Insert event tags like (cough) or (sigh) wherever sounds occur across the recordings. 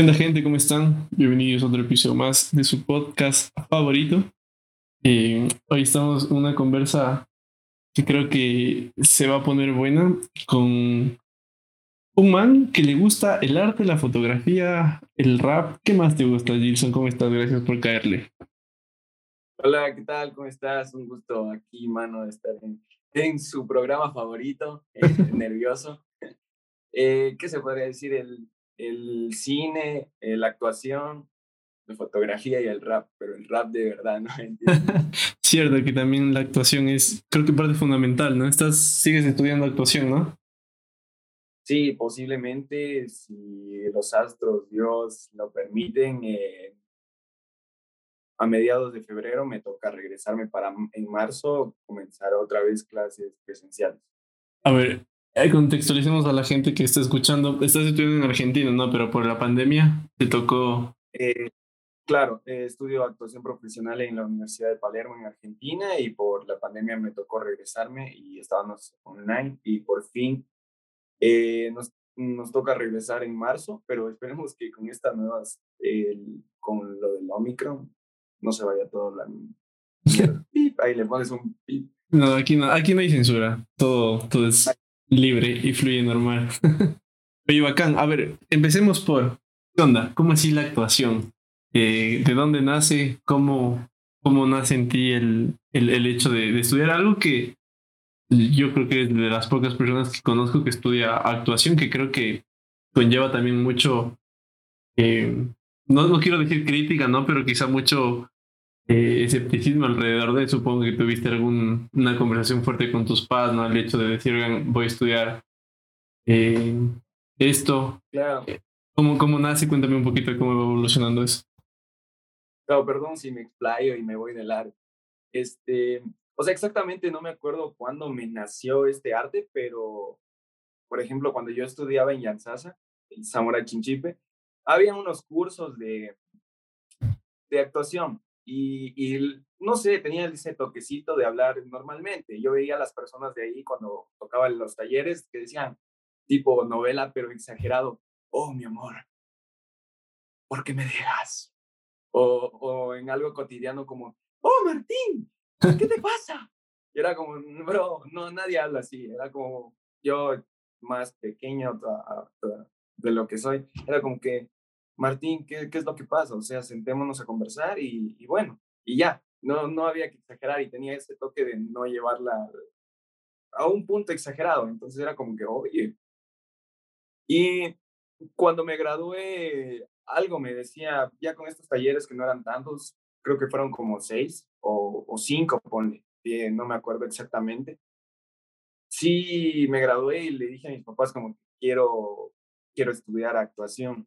¿Qué onda gente? ¿Cómo están? Bienvenidos a otro episodio más de su podcast favorito. Eh, hoy estamos en una conversa que creo que se va a poner buena con un man que le gusta el arte, la fotografía, el rap. ¿Qué más te gusta, Gilson? ¿Cómo estás? Gracias por caerle. Hola, ¿qué tal? ¿Cómo estás? Un gusto aquí, mano, de estar en, en su programa favorito, eh, (laughs) nervioso. Eh, ¿Qué se podría decir? El, el cine, eh, la actuación, la fotografía y el rap, pero el rap de verdad, ¿no? (laughs) (laughs) Cierto que también la actuación es, creo que parte fundamental, ¿no? Estás, sigues estudiando actuación, ¿no? Sí, posiblemente, si los astros, Dios lo permiten, eh, a mediados de febrero me toca regresarme para en marzo comenzar otra vez clases presenciales. A ver, contextualicemos a la gente que está escuchando. Estás estudiando en Argentina, ¿no? Pero por la pandemia te tocó. Eh, claro, eh, estudio actuación profesional en la Universidad de Palermo en Argentina y por la pandemia me tocó regresarme y estábamos online y por fin nos, nos toca regresar en marzo, pero esperemos que con estas nuevas, con lo del Omicron, no se vaya todo la... (laughs) Ahí le pones un pip. No, aquí no, aquí no hay censura. Todo, todo es libre y fluye normal. (laughs) Oye, bacán. A ver, empecemos por, ¿qué onda? ¿Cómo así la actuación? Eh, ¿De dónde nace? ¿Cómo, cómo nace en ti el, el, el hecho de, estudiar algo que yo creo que es de las pocas personas que conozco que estudia actuación, que creo que conlleva también mucho, eh, no, no quiero decir crítica, ¿no? Pero quizá mucho eh, escepticismo alrededor de, supongo que tuviste alguna conversación fuerte con tus padres, ¿no? El hecho de decir, voy a estudiar eh, esto. Claro. ¿Cómo, ¿Cómo nace? Cuéntame un poquito de cómo va evolucionando eso. Claro, perdón si me explayo y me voy de largo. Este, o sea, exactamente no me acuerdo cuándo me nació este arte, pero, por ejemplo, cuando yo estudiaba en Yansasa, en Zamora Chinchipe, había unos cursos de, de actuación y, no sé, tenía ese toquecito de hablar normalmente. Yo veía a las personas de ahí cuando tocaban los talleres que decían, tipo novela, pero exagerado, oh, mi amor, ¿por qué me dejas? O, o en algo cotidiano como, oh, Martín, ¿qué te pasa? Y era como, bro, no, nadie habla así. Era como yo más pequeño de lo que soy. Era como que, Martín, ¿qué, ¿qué, es lo que pasa? O sea, sentémonos a conversar y, bueno, y ya, no, no había que exagerar y tenía ese toque de no llevarla a un punto exagerado, entonces era como que, oye. Y cuando me gradué, algo me decía, ya con estos talleres que no eran tantos, creo que fueron como seis o, o cinco, ponle, no me acuerdo exactamente. Sí, me gradué y le dije a mis papás como quiero, quiero estudiar actuación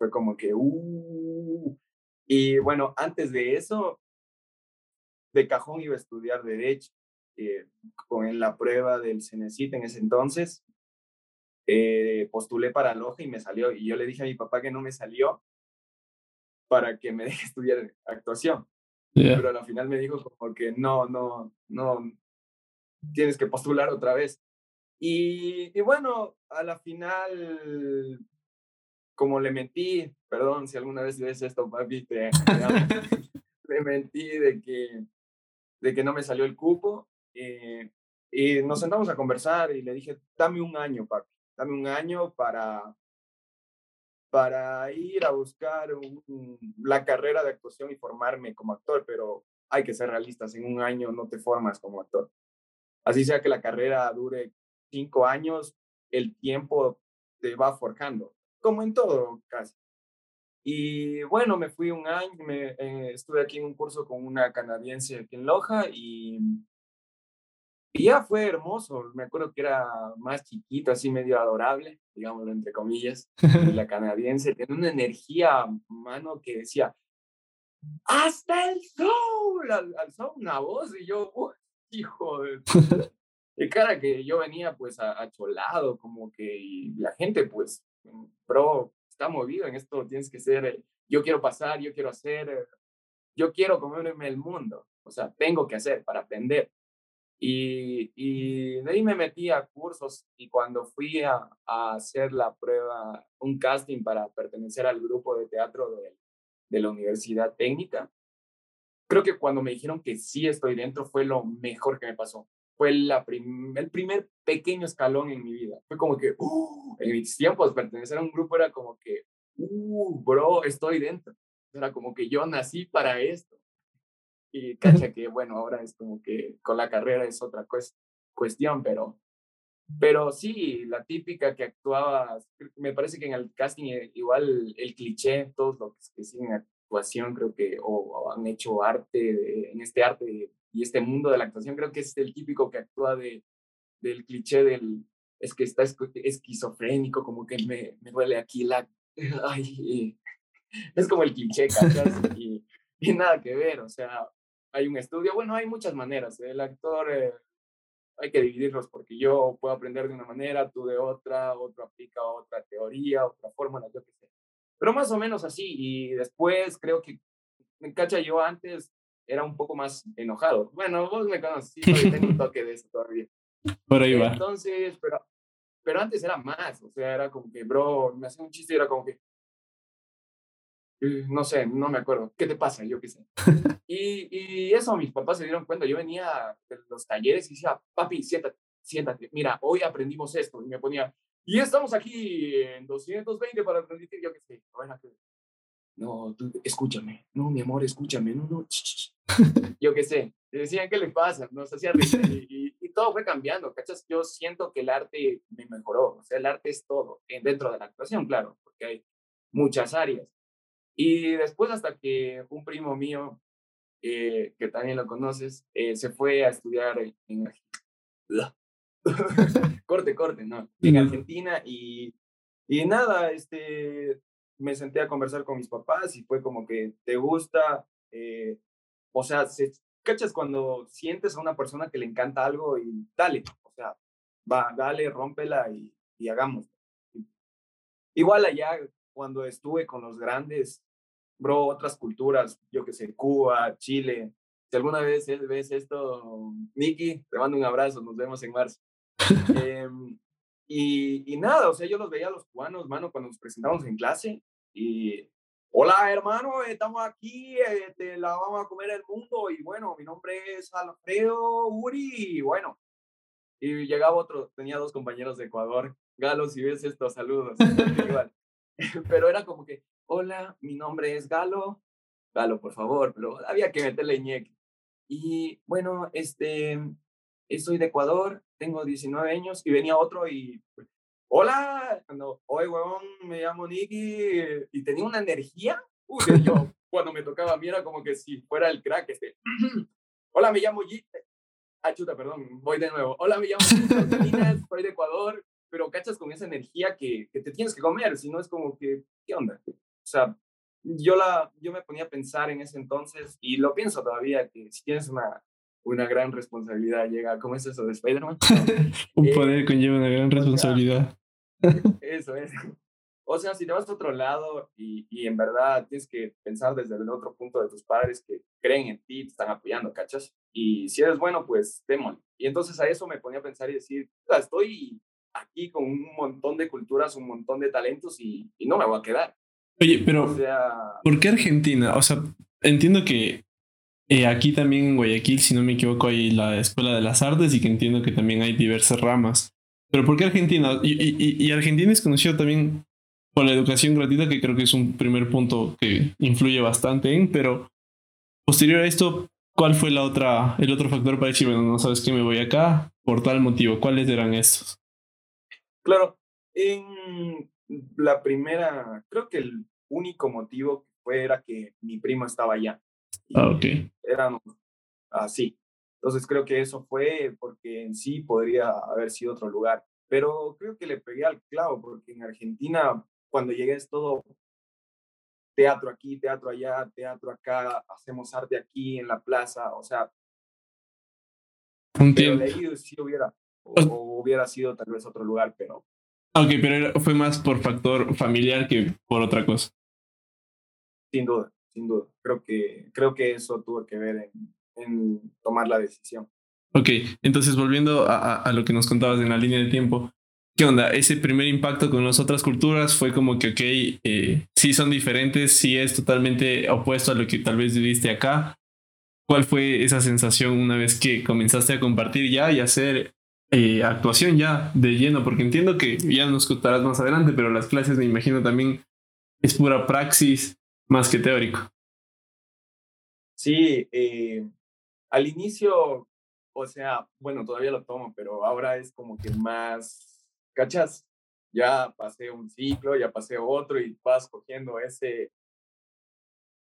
fue como que, uh, y bueno, antes de eso, de cajón iba a estudiar Derecho, eh, con la prueba del CENESIT en ese entonces, eh, postulé para Loja y me salió, y yo le dije a mi papá que no me salió para que me (laughs) deje estudiar actuación. Yeah. Pero al final me dijo como que no, no, no, tienes que postular otra vez. Y, y bueno, a la final como le mentí, perdón si alguna vez ves esto, papi, te, (laughs) le mentí de que, de que no me salió el cupo. Eh, y nos sentamos a conversar y le dije, dame un año, papi, dame un año para, para ir a buscar un, la carrera de actuación y formarme como actor, pero hay que ser realistas, en un año no te formas como actor. Así sea que la carrera dure cinco años, el tiempo te va forjando como en todo casi. Y bueno, me fui un año, me, eh, estuve aquí en un curso con una canadiense aquí en Loja y, y ya fue hermoso. Me acuerdo que era más chiquito, así medio adorable, digámoslo entre comillas. Y la (laughs) canadiense tenía una energía, mano, que decía, hasta el sol, al, alzó una voz y yo, hijo de... (laughs) de cara que yo venía pues acholado, como que y la gente pues bro, está movido en esto, tienes que ser, eh, yo quiero pasar, yo quiero hacer, eh, yo quiero comerme el mundo, o sea, tengo que hacer para aprender. Y, y de ahí me metí a cursos y cuando fui a, a, hacer la prueba, un casting para pertenecer al grupo de teatro de, de la Universidad Técnica, creo que cuando me dijeron que sí estoy dentro fue lo mejor que me pasó. Fue la el primer pequeño escalón en mi vida. Fue como que, uh, en mis tiempos, pertenecer a un grupo era como que, uh, bro, estoy dentro. Era como que yo nací para esto. Y (laughs) cacha que, bueno, ahora es como que con la carrera es otra cuestión, pero, pero sí, la típica que actuaba, me parece que en el casting eh, igual el cliché, todos los que siguen actuación creo que, o, han hecho arte, en este arte y este mundo de la actuación, creo que es el típico que actúa de, del cliché del, es que está esquizofrénico, como que me, me duele aquí la, (laughs) ay, es como el cliché, ¿cachas? (laughs) Y, y nada que ver, o sea, hay un estudio, bueno, hay muchas maneras. El actor eh, hay que dividirlos porque yo puedo aprender de una manera, tú de otra, otro aplica otra teoría, otra fórmula, yo qué sé. Pero más o menos así. Y después creo que, me cacha, yo antes era un poco más enojado. Bueno, vos me conoces, sí, tengo un (laughs) toque de eso todavía. Por ahí va. Entonces, pero, pero antes era más, o sea, era como que, bro, me hacía un chiste y era como que, eh, no sé, no me acuerdo, ¿qué te pasa? Yo qué sé. Y, y eso mis papás se dieron cuenta, yo venía de los talleres y decía, papi, siéntate, siéntate, mira, hoy aprendimos esto, y me ponía, y estamos aquí en 220 para transmitir, yo qué sé, no, tú, escúchame, no, mi amor, escúchame, no, no, (laughs) yo qué sé, decían, ¿qué le pasa? Nos hacía reír y, y, todo fue cambiando, ¿cachas? Yo siento que el arte me mejoró, o sea, el arte es todo, dentro de la actuación, claro, porque hay muchas áreas, y después hasta que un primo mío, eh, que también lo conoces, eh, se fue a estudiar en... (laughs) corte, corte, ¿no? En Argentina y, y nada, este, me senté a conversar con mis papás y fue como que te gusta, eh, o sea, se, ¿cachas cuando sientes a una persona que le encanta algo y dale, o sea, va, dale, rómpela y, y hagamos. Igual allá, cuando estuve con los grandes, bro, otras culturas, yo que sé, Cuba, Chile. Si alguna vez ves esto, Nicky, te mando un abrazo, nos vemos en marzo. (laughs) Em, y, y, nada, o sea, yo los veía a los cubanos, mano, cuando nos presentamos en clase y, hola hermano, estamos aquí, te la vamos a comer el mundo y bueno, mi nombre es Alfredo Uri, y bueno. Y llegaba otro, tenía dos compañeros de Ecuador, Galo, si ves esto, saludos. (laughs) (laughs) (laughs) Pero era como que, hola, mi nombre es Galo, Galo, por favor, pero había que meterle ñeque. Y bueno, este, soy de Ecuador, tengo 19 años y venía otro y, hola, cuando, oye, huevón, me llamo Nicky y tenía una energía. Uy, yo, cuando me tocaba a mí era como que si fuera el crack, este, hola, me llamo G. Ah, chuta, perdón, voy de nuevo. Hola, me llamo G. (laughs) soy de Ecuador, pero cachas con esa energía que, que te tienes que comer, si no es como que, ¿qué onda? O sea, yo, la, yo me ponía a pensar en ese entonces y lo pienso todavía, que si tienes una, una gran responsabilidad, llega, ¿cómo es eso de Spider-Man? (laughs) Un eh, poder conlleva una gran responsabilidad. Eso es. O sea, si te vas a otro lado y, y, en verdad tienes que pensar desde el otro punto de tus padres que creen en ti, te están apoyando, ¿cachas? Y si eres bueno, pues démosle. Y entonces a eso me ponía a pensar y decir, estoy aquí con un montón de culturas, un montón de talentos y, y no me voy a quedar. Oye, pero ¿por qué Argentina? O sea, entiendo que eh, aquí también en Guayaquil, si no me equivoco, hay la Escuela de las Artes y que entiendo que también hay diversas ramas. Pero ¿por qué Argentina? Y, y, y Argentina es conocido también por la educación gratuita, que creo que es un primer punto que influye bastante en, pero posterior a esto, ¿cuál fue la otra, el otro factor para decir, bueno, no sabes que me voy acá por tal motivo? ¿Cuáles eran estos? Claro, en la primera, creo que el único motivo fue era que mi primo estaba allá. Ah, ok. Éramos así. Entonces creo que eso fue porque en sí podría haber sido otro lugar. Pero creo que le pegué al clavo porque en Argentina, cuando llegué es todo teatro aquí, teatro allá, teatro acá, hacemos arte aquí en la plaza, o sea, un tiempo. sí hubiera, o, hubiera sido tal vez otro lugar, pero Ok, pero fue más por factor familiar que por otra cosa. Sin duda, sin duda. Creo que, creo que eso tuvo que ver en, en tomar la decisión. Ok, entonces volviendo a, a, lo que nos contabas en la línea de tiempo, ¿qué onda? Ese primer impacto con las otras culturas fue como que, ok, eh, sí son diferentes, sí es totalmente opuesto a lo que tal vez viviste acá. ¿Cuál fue esa sensación una vez que comenzaste a compartir ya y hacer eh, actuación ya de lleno? Porque entiendo que ya nos contarás más adelante, pero las clases me imagino también es pura praxis más que teórico. Sí, eh, al inicio, o sea, bueno, todavía lo tomo, pero ahora es como que más, ¿cachas? Ya pasé un ciclo, ya pasé otro y vas cogiendo ese,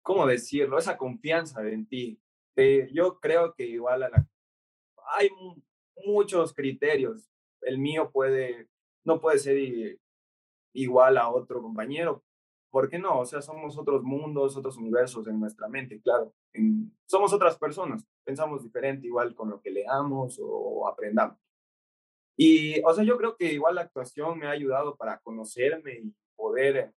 ¿cómo decirlo? Esa confianza en ti. Eh, yo creo que igual a la, hay muchos criterios. El mío puede, no puede ser igual a otro compañero, ¿por qué no? O sea, somos otros mundos, otros universos en nuestra mente, claro. somos otras personas, pensamos diferente igual con lo que leamos o aprendamos. Y, o sea, yo creo que igual la actuación me ha ayudado para conocerme y poder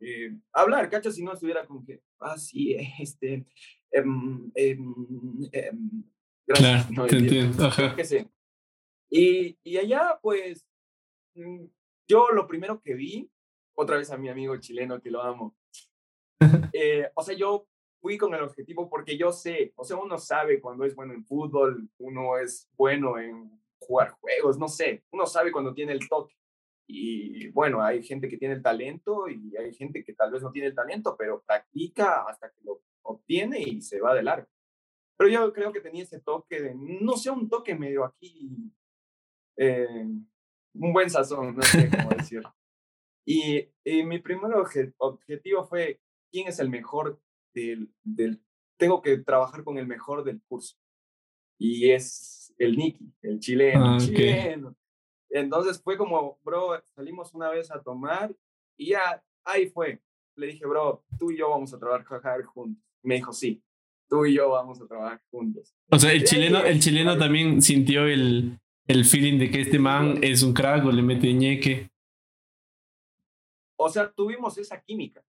eh, hablar, ¿cachas? Si no estuviera con que, ah, sí, (laughs) este, em, em, em, gracias. Claro, te entiendo. Ajá. Y, y allá, pues, mm, yo lo primero que vi otra vez a mi amigo chileno que lo amo. (laughs) Eh, o sea, yo fui con el objetivo porque yo sé, o sea, uno sabe cuando es bueno en fútbol, uno es bueno en jugar juegos, no sé, uno sabe cuando tiene el toque. Y bueno, hay gente que tiene el talento y hay gente que tal vez no tiene el talento, pero practica hasta que lo obtiene y se va de largo. Pero yo creo que tenía ese toque de, no sé, un toque medio aquí, eh, un buen sazón, no sé cómo (laughs) decirlo. Y, mi primer objetivo fue, ¿quién es el mejor del, del... Tengo que trabajar con el mejor del curso. Y es el Nicky, el chileno. Ah, Entonces fue como, bro, salimos una vez a tomar y ya ahí fue. Le dije, bro, tú y yo vamos a trabajar juntos. Me dijo, sí, tú y yo vamos a trabajar juntos. O sea, el chileno, el chileno también sintió el, el feeling de que este man es un crack o le mete ñeque. O sea, tuvimos esa química.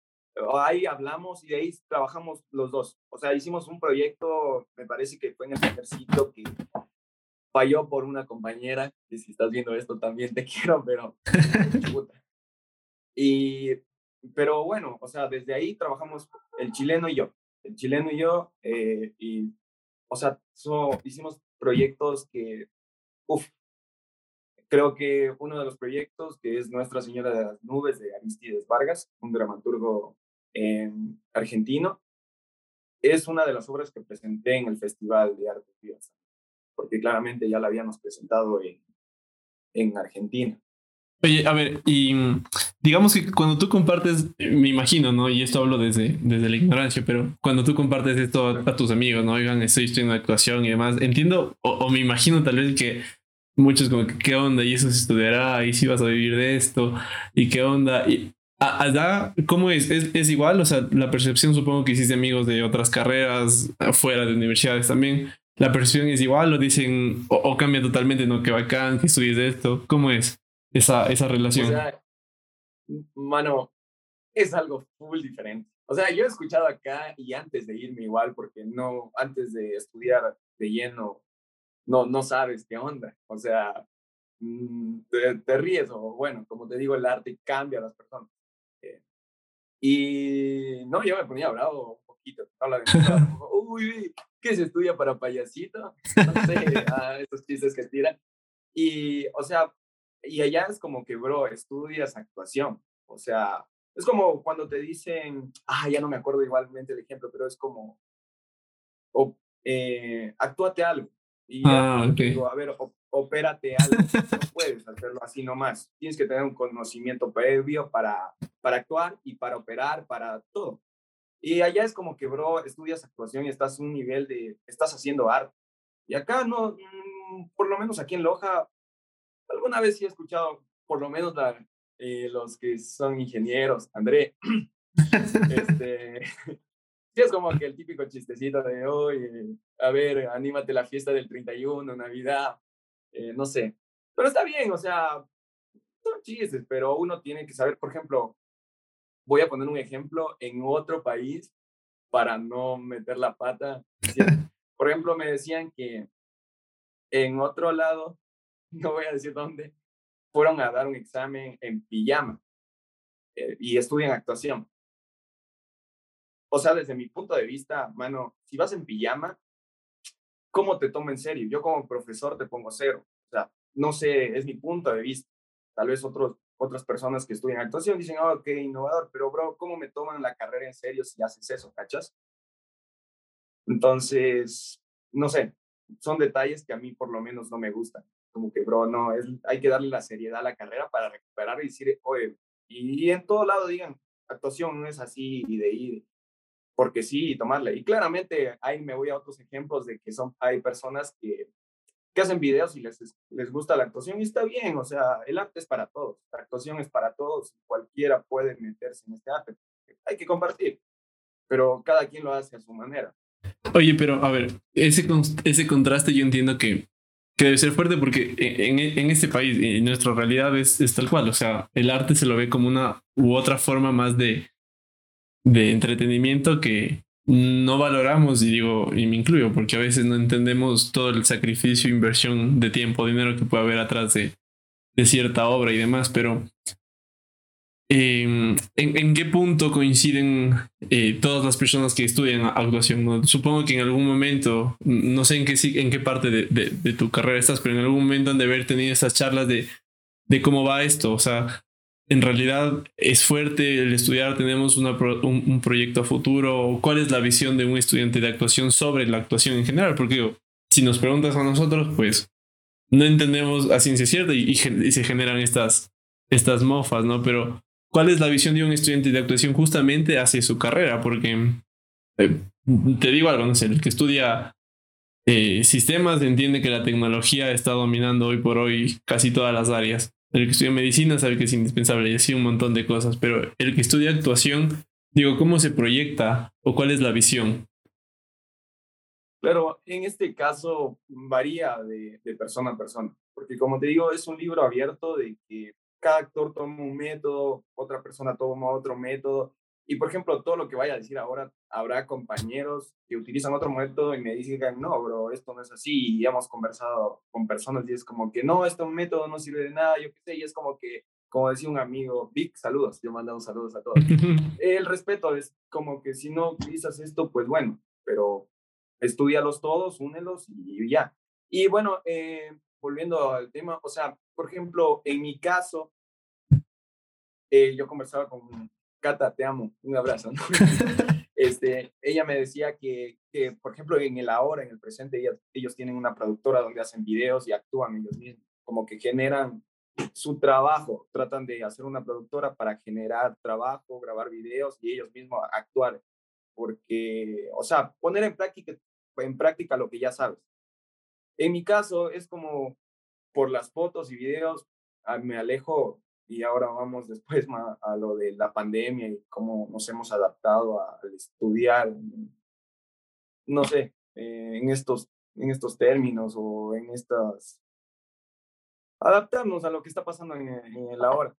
Ahí hablamos y de ahí trabajamos los dos. O sea, hicimos un proyecto, me parece que fue en el primer que falló por una compañera, y si estás viendo esto también te (laughs) quiero, pero... (laughs) y, pero bueno, o sea, desde ahí trabajamos el chileno y yo. El chileno y yo, eh, y, o sea, hicimos proyectos que, uff, Creo que uno de los proyectos, que es Nuestra Señora de las Nubes de Aristides Vargas, un dramaturgo em, argentino, es una de las obras que presenté en el Festival de Arte Vivas, porque claramente ya la habíamos presentado en, en Argentina. Oye, a ver, y digamos que cuando tú compartes, me imagino, ¿no? Y esto hablo desde, desde la ignorancia, pero cuando tú compartes esto a, tus amigos, ¿no? Oigan, estoy estudiando actuación y demás, entiendo o me imagino tal vez que muchos como que qué onda y eso se estudiará y si vas a vivir de esto y qué onda y allá cómo es? es es igual o sea la percepción supongo que hiciste amigos de otras carreras fuera de universidades también. La percepción es igual o dicen o, cambia totalmente no que bacán que estudies de esto cómo es esa esa relación o sea, mano es algo full diferente. O sea yo he escuchado acá y antes de irme igual porque no antes de estudiar de lleno no, no sabes qué onda. O sea, mm, te, ríes o bueno, como te digo, el arte cambia a las personas. Eh, y no, yo me ponía bravo un poquito. (laughs) Uy, ¿qué se estudia para payasito? No sé, ah, esos chistes que tiran. Y, o sea, y allá es como que, bro, estudias actuación. O sea, es como cuando te dicen, ah, ya no me acuerdo igualmente el ejemplo, pero es como, o, eh, actúate algo. Y ah, digo, a ver, opérate algo. No puedes hacerlo así nomás. Tienes que tener un conocimiento previo para, para actuar y para operar, para todo. Y allá es como que, bro, estudias actuación y estás a un nivel de, estás haciendo arte. Y acá no, mm, por lo menos aquí en Loja, alguna vez sí he escuchado, por lo menos la, eh, los que son ingenieros, André, (laughs) este, Sí, es como que el típico chistecito de hoy, a ver, anímate la fiesta del 31, Navidad, eh, no sé. Pero está bien, o sea, son chistes, pero uno tiene que saber, por ejemplo, voy a poner un ejemplo en otro país para no meter la pata. (laughs) Por ejemplo, me decían que en otro lado, (laughs) no voy a decir dónde, fueron a dar un examen en pijama eh, y estudian actuación. O sea, desde mi punto de vista, mano, si vas en pijama, ¿cómo te tomo en serio? Yo como profesor te pongo cero. O sea, no sé, es mi punto de vista. Tal vez otros, otras personas que estudian actuación dicen, oh, qué innovador, pero bro, ¿cómo me toman la carrera en serio si haces eso, cachas? Entonces, no sé, son detalles que a mí por lo menos no me gustan. Como que, bro, no, es, hay que darle la seriedad a la carrera para recuperar y decir, oye, y, en todo lado digan, actuación no es así y de ir, porque sí, y tomarla. Y claramente ahí me voy a otros ejemplos de que son, hay personas que, que hacen videos y les, les gusta la actuación y está bien, o sea, el arte es para todos, la actuación es para todos, cualquiera puede meterse en este arte, hay que compartir, pero cada quien lo hace a su manera. Oye, pero a ver, ese, ese contraste yo entiendo que, que debe ser fuerte porque en, en este país, en nuestra realidad es, es, tal cual. O sea, el arte se lo ve como una u otra forma más de, de entretenimiento que no valoramos, y digo, y me incluyo, porque a veces no entendemos todo el sacrificio, inversión de tiempo, dinero que puede haber atrás de, de cierta obra y demás, pero Em, ¿en, qué punto coinciden eh, todas las personas que estudian actuación? Supongo que en algún momento, no sé en qué, en qué parte de, de, tu carrera estás, pero en algún momento han de haber tenido esas charlas de, de cómo va esto. O sea, en realidad es fuerte el estudiar, tenemos una un, un, proyecto a futuro. ¿Cuál es la visión de un estudiante de actuación sobre la actuación en general? Porque si nos preguntas a nosotros, pues no entendemos a ciencia cierta y, y se generan estas, estas mofas, ¿no? Pero cuál es la visión de un estudiante de actuación justamente hacia su carrera, porque eh, te digo algo, no sé, el que estudia eh, sistemas entiende que la tecnología está dominando hoy por hoy casi todas las áreas. El que estudia medicina sabe que es indispensable y así un montón de cosas, pero el que estudia actuación, digo, ¿cómo se proyecta o cuál es la visión? Claro, en este caso varía de, de persona a persona, porque como te digo, es un libro abierto de que cada actor toma un método, otra persona toma otro método. Y por ejemplo, todo lo que vaya a decir ahora, habrá compañeros que utilizan otro método y me dicen, no, bro, esto no es así. Y hemos conversado con personas y es como que, no, este método no sirve de nada, yo qué sé. Y es como que, como decía un amigo, Vic, saludos, yo mando saludos a todos. (laughs) El respeto es como que si no utilizas esto, pues bueno, pero estudialos todos, únelos y ya. Y bueno, eh, volviendo al tema, o sea, por ejemplo, en mi caso, eh, yo conversaba con Cata, te amo, un abrazo. (laughs) (laughs) este, ella me decía que, que, por ejemplo, en el ahora, en el presente, ellos tienen una productora donde hacen videos y actúan ellos mismos, como que generan su trabajo, tratan de hacer una productora para generar trabajo, grabar videos y ellos mismos actuar, porque, o sea, poner en práctica, en práctica lo que ya sabes. En mi caso es como por las fotos y videos, ah, me alejo y ahora vamos después a lo de la pandemia y cómo nos hemos adaptado al estudiar, no sé, eh, en, estos, en estos términos o en estas... adaptarnos a lo que está pasando en, en el ahora.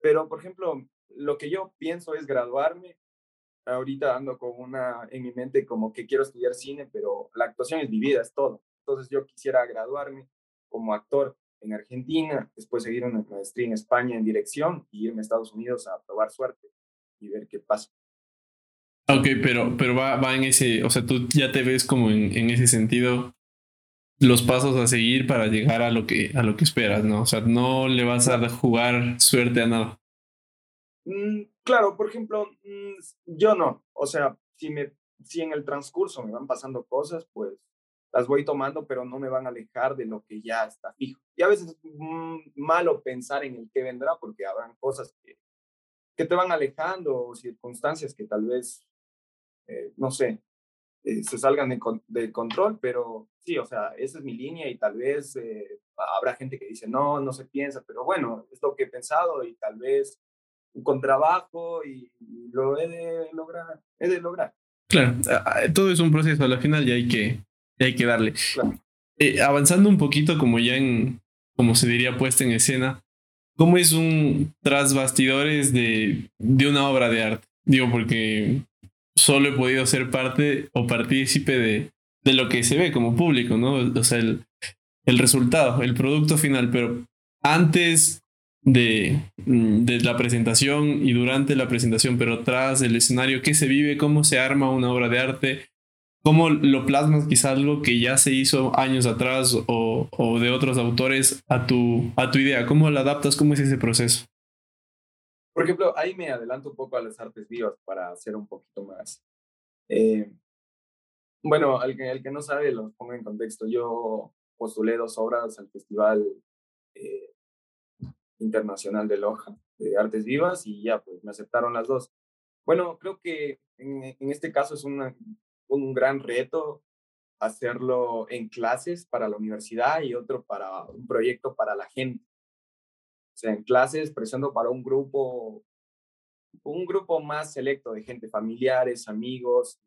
Pero, por ejemplo, lo que yo pienso es graduarme. Ahorita ando con una en mi mente como que quiero estudiar cine, pero la actuación es mi vida, es todo. Entonces yo quisiera graduarme como actor en Argentina, después seguir una maestría en España en dirección y irme a Estados Unidos a probar suerte y ver qué pasa. Ok, pero, pero va, va en ese, o sea, tú ya te ves como en, en ese sentido los pasos a seguir para llegar a lo que a lo que esperas, ¿no? O sea, no le vas a jugar suerte a nada. Mm, claro, por ejemplo, mm, yo no, o sea, si me si en el transcurso me van pasando cosas, pues las voy tomando, pero no me van a alejar de lo que ya está fijo. Y a veces es malo pensar en el que vendrá porque habrán cosas que, que te van alejando o circunstancias que tal vez, eh, no sé, eh, se salgan de, de, control, pero sí, o sea, esa es mi línea y tal vez eh, habrá gente que dice, no, no se piensa, pero bueno, es lo que he pensado y tal vez con trabajo y, lo he de lograr, he de lograr. Claro, todo es un proceso a la final y hay que, hay que darle. Eh, avanzando un poquito, como ya en, como se diría, puesta en escena, ¿cómo es un tras bastidores de, de una obra de arte? Digo, porque solo he podido ser parte o partícipe de, de lo que se ve como público, ¿no? O sea, el, el resultado, el producto final, pero antes de, mm, de, la presentación y durante la presentación, pero tras el escenario, ¿qué se vive? ¿Cómo se arma una obra de arte? ¿Cómo lo plasmas quizá algo que ya se hizo años atrás o, o de otros autores a tu, a tu idea? ¿Cómo la adaptas? ¿Cómo es ese proceso? Por ejemplo, ahí me adelanto un poco a las artes vivas para hacer un poquito más. Eh, bueno, al que, que no sabe, lo pongo en contexto. Yo postulé dos obras al Festival eh, Internacional de Loja de Artes Vivas y ya, pues me aceptaron las dos. Bueno, creo que en, en este caso es una, un gran reto hacerlo en clases para la universidad y otro para un proyecto para la gente. O sea, en clases presento para un grupo, un grupo más selecto de gente, familiares, amigos,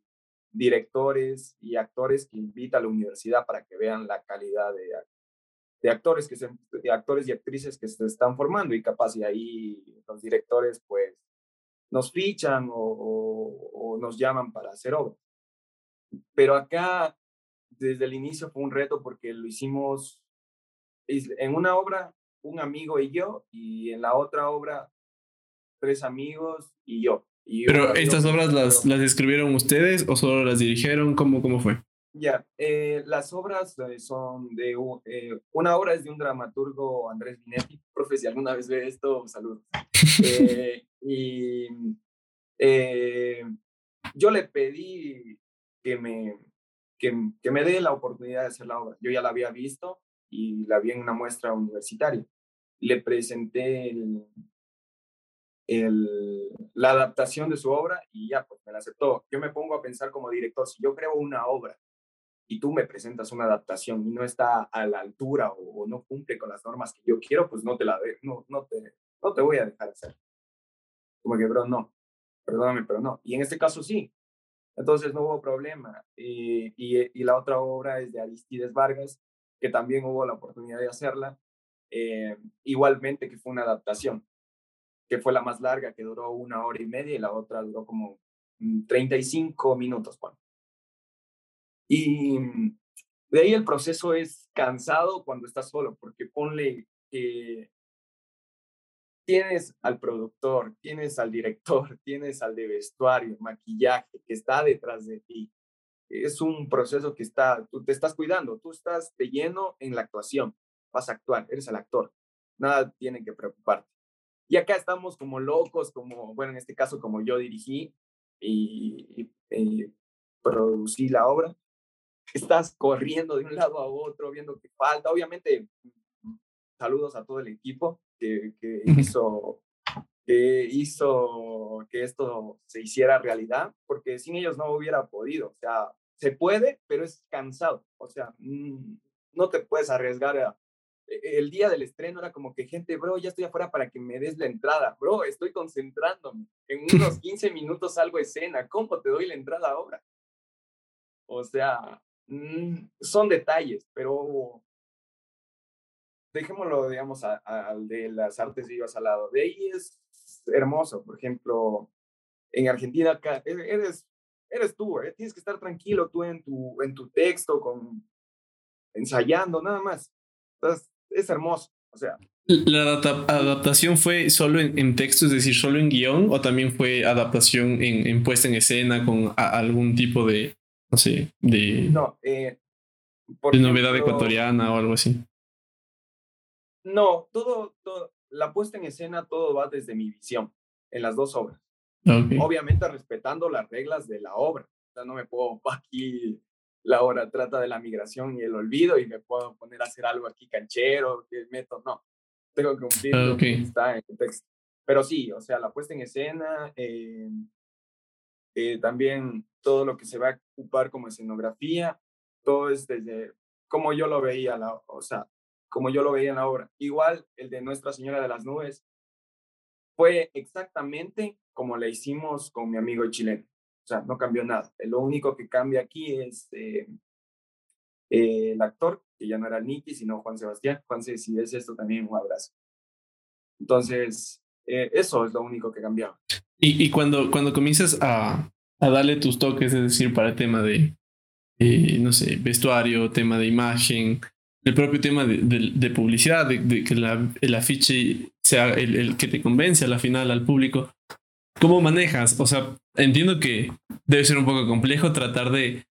directores y actores que invita a la universidad para que vean la calidad de, de actores que se, de actores y actrices que se están formando y capaz y ahí los directores pues nos fichan o, o, nos llaman para hacer obras. Pero acá desde el inicio fue un reto porque lo hicimos en una obra un amigo y yo y en la otra obra tres amigos y yo. Pero estas obras las, las escribieron ustedes o solo las dirigieron? ¿Cómo, cómo fue? Ya, eh, las obras eh, son de, eh, una obra es de un dramaturgo Andrés Minetti, (laughs) profe, si alguna vez ve esto, saludos. (laughs) y yo le pedí que me, que, que, me dé la oportunidad de hacer la obra. Yo ya la había visto y la vi en una muestra universitaria. Le presenté el, el, la adaptación de su obra y ya, pues me la aceptó. Yo me pongo a pensar como director, si yo creo una obra y tú me presentas una adaptación y no está a la altura o, no cumple con las normas que yo quiero, pues no te la no, no, te, no te voy a dejar hacer. Como que, bro, no, perdóname, pero no. Y en este caso sí. Entonces no hubo problema. Y, y, y la otra obra es de Aristides Vargas, que también hubo la oportunidad de hacerla. Eh, igualmente que fue una adaptación que fue la más larga, que duró una hora y media, y la otra duró como 35 mm, minutos. Bueno. Y mm, de ahí el proceso es cansado cuando estás solo, porque ponle que tienes al productor, tienes al director, (laughs) tienes al de vestuario, maquillaje, que está detrás de ti. Es un proceso que está, tú te estás cuidando, tú estás de lleno en la actuación, vas a actuar, eres el actor, nada tiene que preocuparte. Y acá estamos como locos, como, bueno, en este caso como yo dirigí y, producí la obra. Estás corriendo de un lado a otro, viendo qué falta. Obviamente, saludos a todo el equipo que, que hizo, que hizo que esto se hiciera realidad, porque sin ellos no hubiera podido. O sea, se puede, pero es cansado. O sea, mm, no te puedes arriesgar a, e-, el día del estreno era como que gente, bro, ya estoy afuera para que me des la entrada, bro, estoy concentrándome. En unos (laughs) 15 minutos salgo escena, ¿cómo te doy la entrada ahora? O sea, mm, son detalles, pero dejémoslo, digamos, al de las artes vivas al lado. De ahí es hermoso, por ejemplo, en Argentina e-, eres, eres tú, ¿eh? tienes que estar tranquilo tú en tu, en tu texto, con, ensayando, nada más. Entonces, es hermoso. O sea. ¿La adaptación fue solo en, texto, es decir, solo en guion, o también fue adaptación en, puesta en escena con algún tipo de, no sé, de, no, eh, de novedad ecuatoriana o algo así? No, todo, todo, la puesta en escena, todo va desde mi visión, en las dos obras. Obviamente respetando las reglas de la obra. O sea, no me puedo (laughs) aquí la obra trata de la migración y el olvido y me puedo poner a hacer algo aquí canchero, que meto, no, tengo que cumplir lo que está en el texto. Pero sí, o sea, la puesta en escena, eh, eh, también todo lo que se va a ocupar como escenografía, todo es desde como yo lo veía, la, o sea, como yo lo veía en la obra. Igual el de Nuestra Señora de las Nubes fue exactamente como la hicimos con mi amigo chileno. O sea, no cambió nada. Lo único que cambia aquí es eh, eh, el actor, que ya no era Nicky, sino Juan Sebastián. Juan, si es esto también, un abrazo. Entonces, eh, eso es lo único que cambiaba. Y, y cuando, cuando comienzas a, a, darle tus toques, es decir, para el tema de, no sé, vestuario, tema de imagen, el propio tema de, publicidad, de, que el afiche sea el, que te convence a la final al público. ¿Cómo manejas? O sea, entiendo que debe ser un poco complejo tratar de,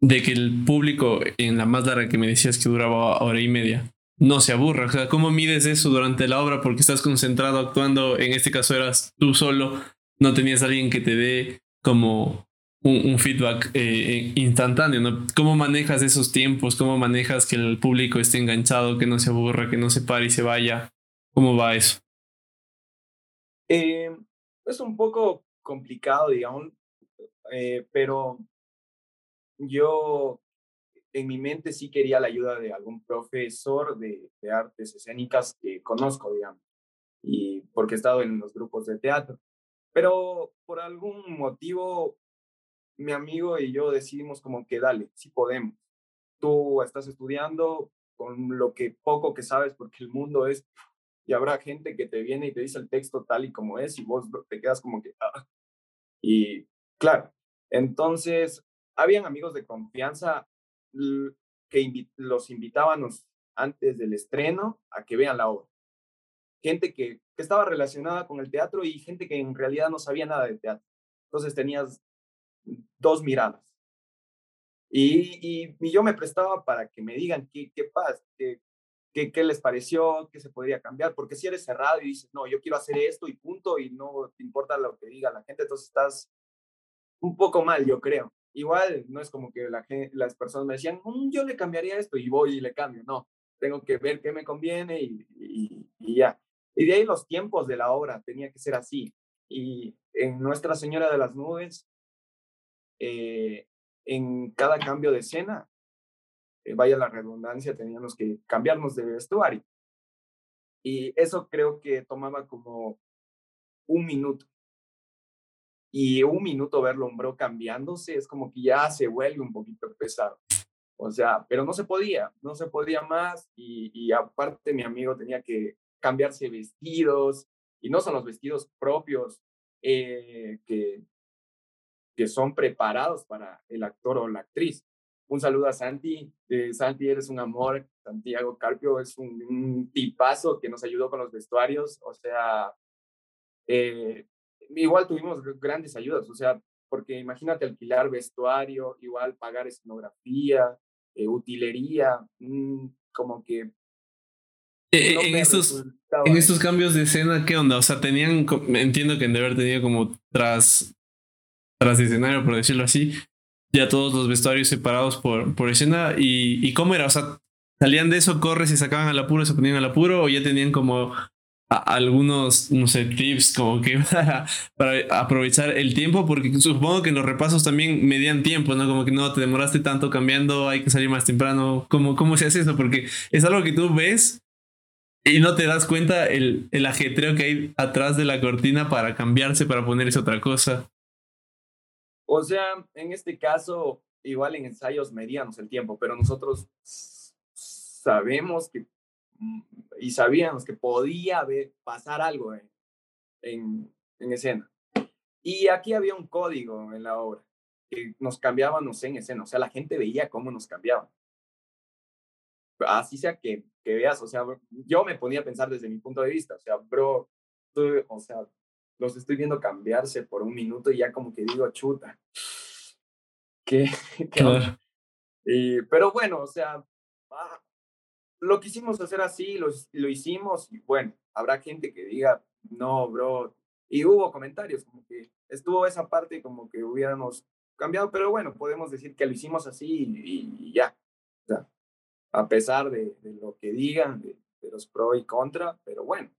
de que el público, en la más larga que me decías que duraba hora y media, no se aburra. O sea, ¿cómo mides eso durante la obra? Porque estás concentrado actuando, en este caso eras tú solo, no tenías a alguien que te dé como un, feedback eh, instantáneo, ¿no? ¿Cómo manejas esos tiempos? ¿Cómo manejas que el público esté enganchado, que no se aburra, que no se pare y se vaya? ¿Cómo va eso? Eh, es un poco complicado, digamos, eh, pero yo en mi mente sí quería la ayuda de algún profesor de, de artes escénicas que conozco, digamos, y porque he estado en los grupos de teatro. Pero por algún motivo mi amigo y yo decidimos como que dale, si podemos. Tú estás estudiando con lo que poco que sabes, porque el mundo es, y habrá gente que te viene y te dice el texto tal y como es, y vos te quedas como que, ah". y claro, entonces, habían amigos de confianza que los invitábamos antes del estreno a que vean la obra. Gente que, que estaba relacionada con el teatro y gente que en realidad no sabía nada de teatro. Entonces tenías dos miradas. Y, y, yo me prestaba para que me digan qué, qué pasa, qué, qué, qué, les pareció, qué se podría cambiar, porque si eres cerrado y dices, no, yo quiero hacer esto y punto, y no te importa lo que diga la gente, entonces estás un poco mal, yo creo. Igual no es como que la las personas me decían, mm, yo le cambiaría esto y voy y le cambio, no, tengo que ver qué me conviene y, y ya. Y de ahí los tiempos de la obra tenía que ser así. Y en Nuestra Señora de las Nubes eh, en cada cambio de escena, eh, vaya la redundancia, teníamos que cambiarnos de vestuario. Y eso creo que tomaba como un minuto. Y un minuto verlo hombro cambiándose es como que ya se vuelve un poquito pesado. O sea, pero no se podía, no se podía más. Y, aparte mi amigo tenía que cambiarse vestidos, y no son los vestidos propios eh, que, que son preparados para el actor o la actriz. Un saludo a Santi. Eh, Santi, eres un amor. Santiago Carpio es un, tipazo que nos ayudó con los vestuarios. O sea, eh, igual tuvimos grandes ayudas. O sea, porque imagínate alquilar vestuario, igual pagar escenografía, eh, utilería, mm, como que en, estos, en estos cambios de escena, ¿qué onda? O sea, tenían, entiendo que han de haber tenido como tras tras por decirlo así, ya todos los vestuarios separados por, por escena. Y, ¿Y cómo era? O sea, ¿salían de eso, corres y sacaban al apuro, se ponían al apuro? ¿O ya tenían como algunos, no sé, tips como que (laughs) para, aprovechar el tiempo? Porque supongo que los repasos también medían tiempo, ¿no? Como que no te demoraste tanto cambiando, hay que salir más temprano. ¿Cómo, cómo se hace eso? Porque es algo que tú ves y no te das cuenta el, el ajetreo que hay atrás de la cortina para cambiarse, para ponerse otra cosa. O sea, en este caso, igual en ensayos medíamos el tiempo, pero nosotros sabemos que mm, y sabíamos que podía haber, pasar algo en, en, en, escena. Y aquí había un código en la obra, que nos cambiábamos en escena, o sea, la gente veía cómo nos cambiaban. Así sea que, que veas, o sea, yo me ponía a pensar desde mi punto de vista, o sea, bro, tú, o sea, los estoy viendo cambiarse por un minuto y ya como que digo, chuta. ¿Qué? pero bueno, o sea, ah, lo quisimos hacer así, lo, lo hicimos y bueno, habrá gente que diga, no, bro. Y hubo comentarios como que estuvo esa parte como que hubiéramos cambiado, pero bueno, podemos decir que lo hicimos así y, ya. O sea, a pesar de, de lo que digan, de, de los pro y contra, pero bueno,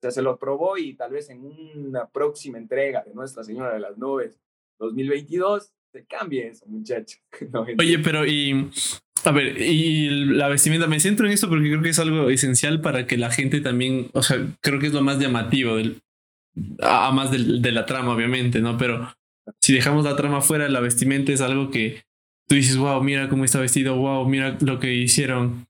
sea, se lo probó y tal vez en una próxima entrega de Nuestra Señora de las Nubes 2022 se cambie eso, muchachos. (laughs) Oye, pero y... A ver, y la vestimenta, me centro en esto porque creo que es algo esencial para que la gente también, o sea, creo que es lo más llamativo, del, a más de la trama, obviamente, ¿no? Pero si dejamos la trama fuera, la vestimenta es algo que tú dices, wow, mira cómo está vestido, wow, mira lo que hicieron.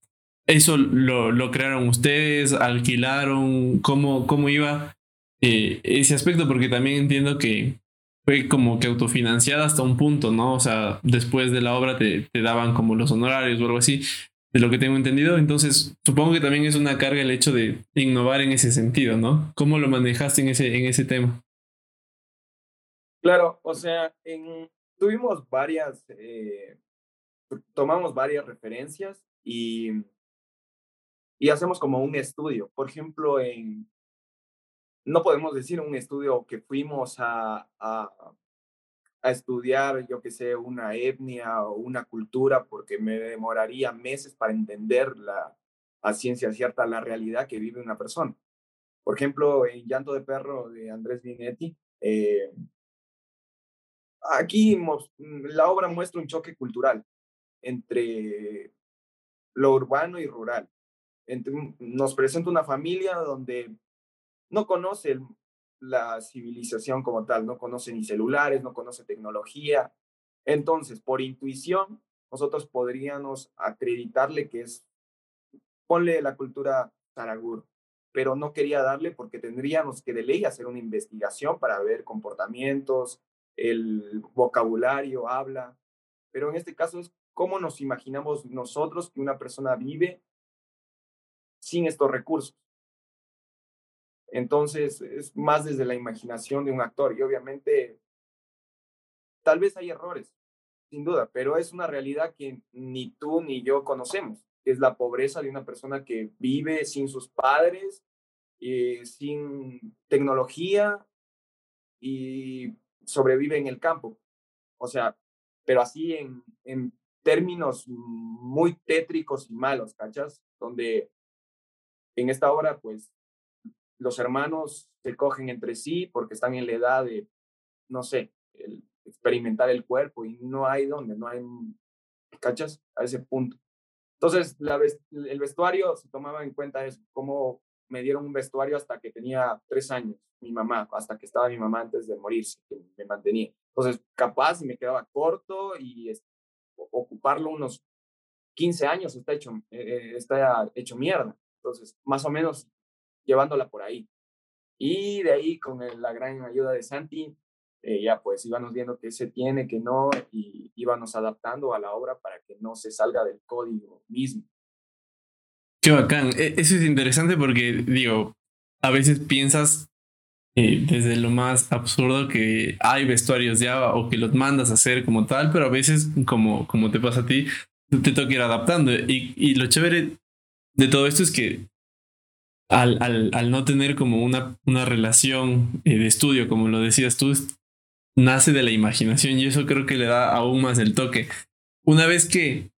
¿Eso lo, lo crearon ustedes? ¿Alquilaron? ¿Cómo, cómo iba eh, ese aspecto? Porque también entiendo que fue como que autofinanciada hasta un punto, ¿no? O sea, después de la obra te, te daban como los honorarios o algo así. de lo que tengo entendido. Entonces, supongo que también es una carga el hecho de innovar en ese sentido, ¿no? ¿Cómo lo manejaste en ese, en ese tema? Claro, o sea, tuvimos varias, eh, tomamos varias referencias y, y hacemos como un estudio. Por ejemplo, en, no podemos decir un estudio que fuimos a, a, estudiar, yo que sé, una etnia o una cultura, porque me demoraría meses para entender la, a ciencia cierta la realidad que vive una persona. Por ejemplo, en Llanto de Perro de Andrés Vinetti, eh, aquí la obra muestra un choque cultural entre lo urbano y rural. Nos presenta una familia donde no conoce la civilización como tal, no conoce ni celulares, no conoce tecnología. Entonces, por intuición, nosotros podríamos acreditarle que es, ponle la cultura Zaragur, pero no quería darle porque tendríamos que de ley hacer una investigación para ver comportamientos, el vocabulario, habla, pero en este caso es cómo nos imaginamos nosotros que una persona vive sin estos recursos. Entonces, es más desde la imaginación de un actor y obviamente tal vez hay errores, sin duda, pero es una realidad que ni tú ni yo conocemos, es la pobreza de una persona que vive sin sus padres, eh, sin tecnología y sobrevive en el campo. O sea, pero así en, en términos muy tétricos y malos, ¿cachas? Donde en esta obra, pues, los hermanos se cogen entre sí porque están en la edad de, no sé, el experimentar el cuerpo y no hay donde, no hay, ¿cachas? A ese punto. Entonces, la, el vestuario se tomaba en cuenta eso, cómo me dieron un vestuario hasta que tenía tres años, mi mamá, hasta que estaba mi mamá antes de morirse, que me mantenía. Entonces, capaz me quedaba corto y ocuparlo unos 15 años está hecho, eh, está hecho mierda. Entonces, más o menos llevándola por ahí. Y de ahí, con la gran ayuda de Santi, eh, ya pues íbamos viendo qué se tiene, qué no, y íbamos adaptando a la obra para que no se salga del código mismo. Qué bacán. E, eso es interesante porque, digo, a veces piensas eh, desde lo más absurdo que hay vestuarios ya o que los mandas a hacer como tal, pero a veces, como, como te pasa a ti, te toca ir adaptando. Y, y lo chévere de todo esto es que al, al, al no tener como una, una relación eh, de estudio, como lo decías tú, nace de la imaginación y eso creo que le da aún más el toque. Una vez que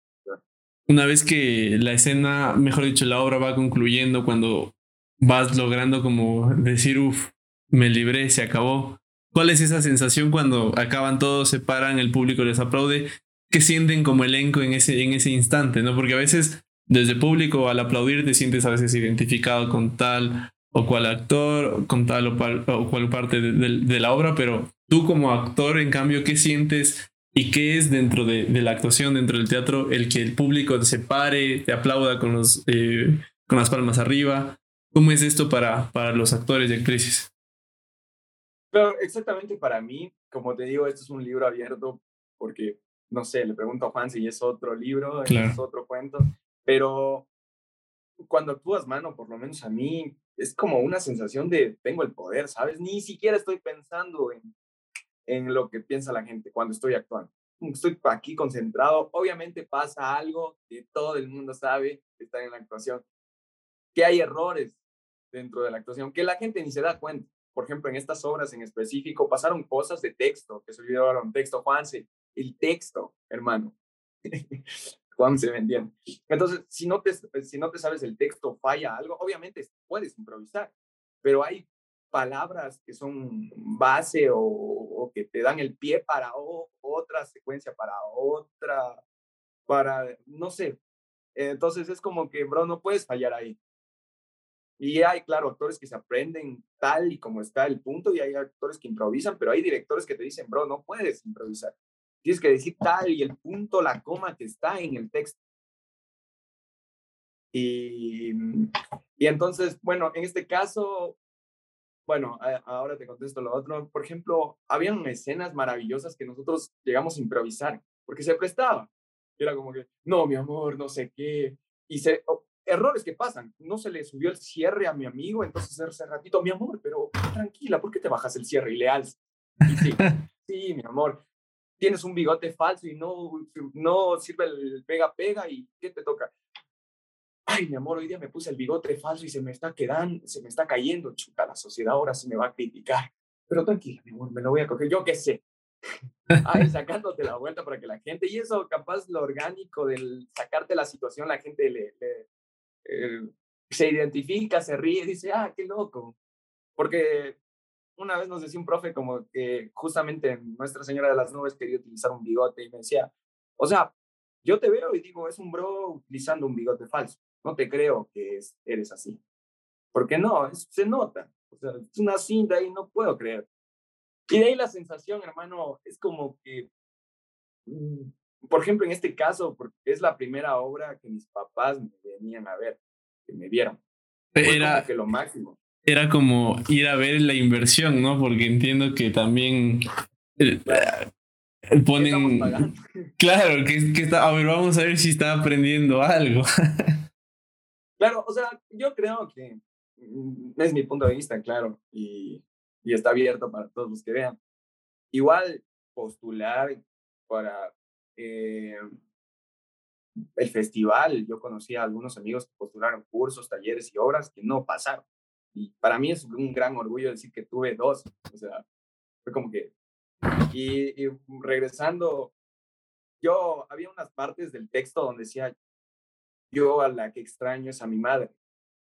una vez que la escena, mejor dicho, la obra va concluyendo, cuando vas logrando como decir, uff, me libré, se acabó. ¿Cuál es esa sensación cuando acaban todos, se paran, el público les aplaude? ¿Qué sienten como elenco en ese, en ese instante? ¿no? Porque a veces, desde público, al aplaudir, te sientes a veces identificado con tal o cual actor, con tal o, cual parte de la obra, pero tú como actor, en cambio, ¿qué sientes ¿Y qué es dentro de, la actuación, dentro del teatro, el que el público se pare, te aplauda con, los, eh, con las palmas arriba? ¿Cómo es esto para, para los actores y actrices? Pero exactamente para mí, como te digo, esto es un libro abierto porque, no sé, le pregunto a Juan si es otro libro, es otro cuento, pero cuando actúas mano, por lo menos a mí, es como una sensación de tengo el poder, ¿sabes? Ni siquiera estoy pensando en en lo que piensa la gente cuando estoy actuando. Estoy aquí concentrado, obviamente pasa algo que todo el mundo sabe que está en la actuación, que hay errores dentro de la actuación, que la gente ni se da cuenta. Por ejemplo, en estas obras en específico pasaron cosas de texto, que se olvidaron texto, Juanse, el texto, hermano. (laughs) Juan se me entiende. Entonces, si no, te, si no te sabes el texto, falla algo, obviamente puedes improvisar, pero hay palabras que son base o, que te dan el pie para otra secuencia, para otra, para, no sé. Entonces es como que, bro, no puedes fallar ahí. Y hay, claro, actores que se aprenden tal y como está el punto, y hay actores que improvisan, pero hay directores que te dicen, bro, no puedes improvisar. Tienes que decir tal y el punto, la coma que está en el texto. Y, y entonces, bueno, en este caso, bueno, ahora te contesto lo otro. Por ejemplo, habían escenas maravillosas que nosotros llegamos a improvisar, porque se prestaba. Era como que, no, mi amor, no sé qué. Y se, errores que pasan. No se le subió el cierre a mi amigo, entonces ese ratito, mi amor, pero tranquila, ¿por qué te bajas el cierre y le alzas? sí, (laughs) sí, mi amor, tienes un bigote falso y no, no sirve el pega-pega y ¿qué te toca? Ay, mi amor, hoy día me puse el bigote falso y se me está quedando, se me está cayendo, chuta, la sociedad ahora se me va a criticar. Pero tranquila, mi amor, me lo voy a coger, yo qué sé. Ay, sacándote la vuelta para que la gente, y eso capaz lo orgánico del sacarte la situación, la gente le, eh, se identifica, se ríe, dice, ah, qué loco. Porque una vez nos decía un profe como que justamente Nuestra Señora de las Nubes quería utilizar un bigote y me decía, o sea, yo te veo y digo, es un bro utilizando un bigote falso. No te creo que es, eres así. Porque no, se nota. O sea, es una cinta y no puedo creer. Y de ahí la sensación, hermano, es como que, mm, por ejemplo, en este caso, porque es la primera obra que mis papás me venían a ver, que me vieron. Era que lo máximo era como ir a ver la inversión, ¿no? Porque entiendo que también eh, ponen... (laughs) Claro, que, que está... A ver, vamos a ver si está aprendiendo algo. claro, o sea, yo creo que mm, es mi punto de vista, claro, y, y está abierto para todos los que vean. Igual postular para eh, el festival, yo conocí a algunos amigos que postularon cursos, talleres y obras que no pasaron. Y para mí es un gran orgullo decir que tuve dos. O sea, fue como que... Y, regresando, yo había unas partes del texto donde decía, yo a la que extraño es a mi madre,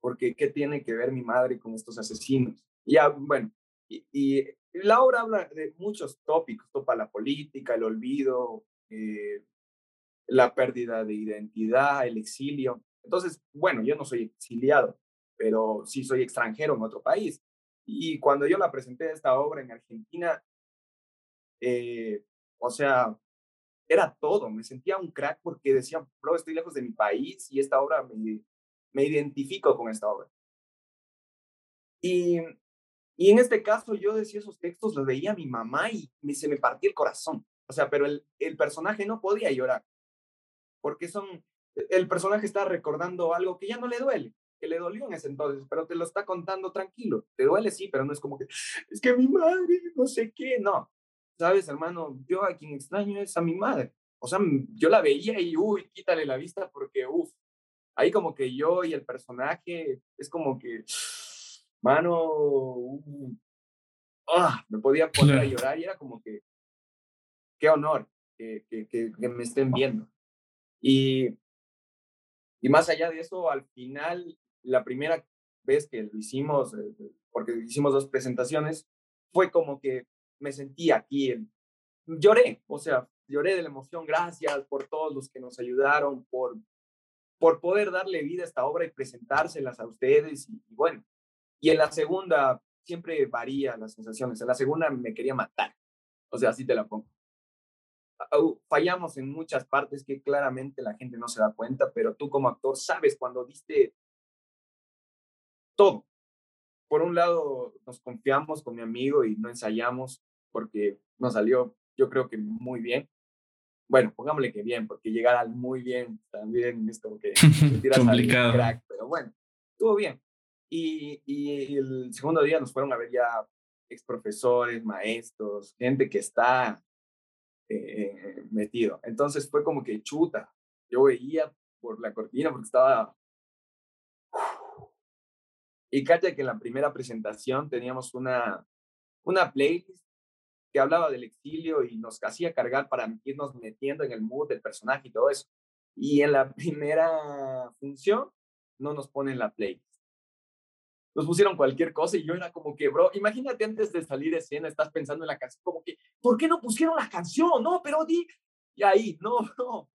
porque ¿qué tiene que ver mi madre con estos asesinos? Y ya, bueno, y, y la obra habla de muchos tópicos, topa la política, el olvido, eh, la pérdida de identidad, el exilio. Entonces, bueno, yo no soy exiliado, pero sí soy extranjero en otro país. Y cuando yo la presenté esta obra en Argentina, eh, o sea, era todo, me sentía un crack porque decía, bro, estoy lejos de mi país y esta obra me, me identifico con esta obra. Y, y en este caso yo decía esos textos, los veía mi mamá y me, se me partía el corazón. O sea, pero el, el personaje no podía llorar, porque son, el personaje está recordando algo que ya no le duele que le dolió en ese entonces, pero te lo está contando tranquilo. Te duele, sí, pero no es como que, es que mi madre, no sé qué, no. Sabes, hermano, yo a quien extraño es a mi madre. O sea, yo la veía y, uy, quítale la vista porque, uff, ahí como que yo y el personaje es como que, mano, uh, ah, me podía poner a llorar y era como que, qué honor que, que, que, que me estén viendo. Y, y más allá de eso, al final la primera vez que lo hicimos, eh, porque hicimos dos presentaciones, fue como que me sentí aquí, lloré, o sea, lloré de la emoción, gracias por todos los que nos ayudaron, por, por poder darle vida a esta obra y presentárselas a ustedes, y, bueno, y en la segunda siempre varía las sensaciones, en la segunda me quería matar, o sea, así te la pongo. Fallamos en muchas partes que claramente la gente no se da cuenta, pero tú como actor sabes cuando diste todo. Por un lado, nos confiamos con mi amigo y no ensayamos porque nos salió, yo creo que muy bien. Bueno, pongámosle que bien, porque llegar al muy bien también es como que (laughs) complicado. Crack, pero bueno, estuvo bien. Y, y el segundo día nos fueron a ver ya ex profesores, maestros, gente que está eh, metido. Entonces fue como que chuta. Yo veía por la cortina porque estaba y cacha que en la primera presentación teníamos una, una playlist que hablaba del exilio y nos hacía cargar para irnos metiendo en el mood del personaje y todo eso. Y en la (laughs) primera función no nos ponen la playlist. Nos pusieron cualquier cosa y yo era como que, bro, imagínate antes de salir de escena, estás pensando en la canción, como que, ¿por qué no pusieron la canción? No, pero di, y ahí, (laughs) no, no.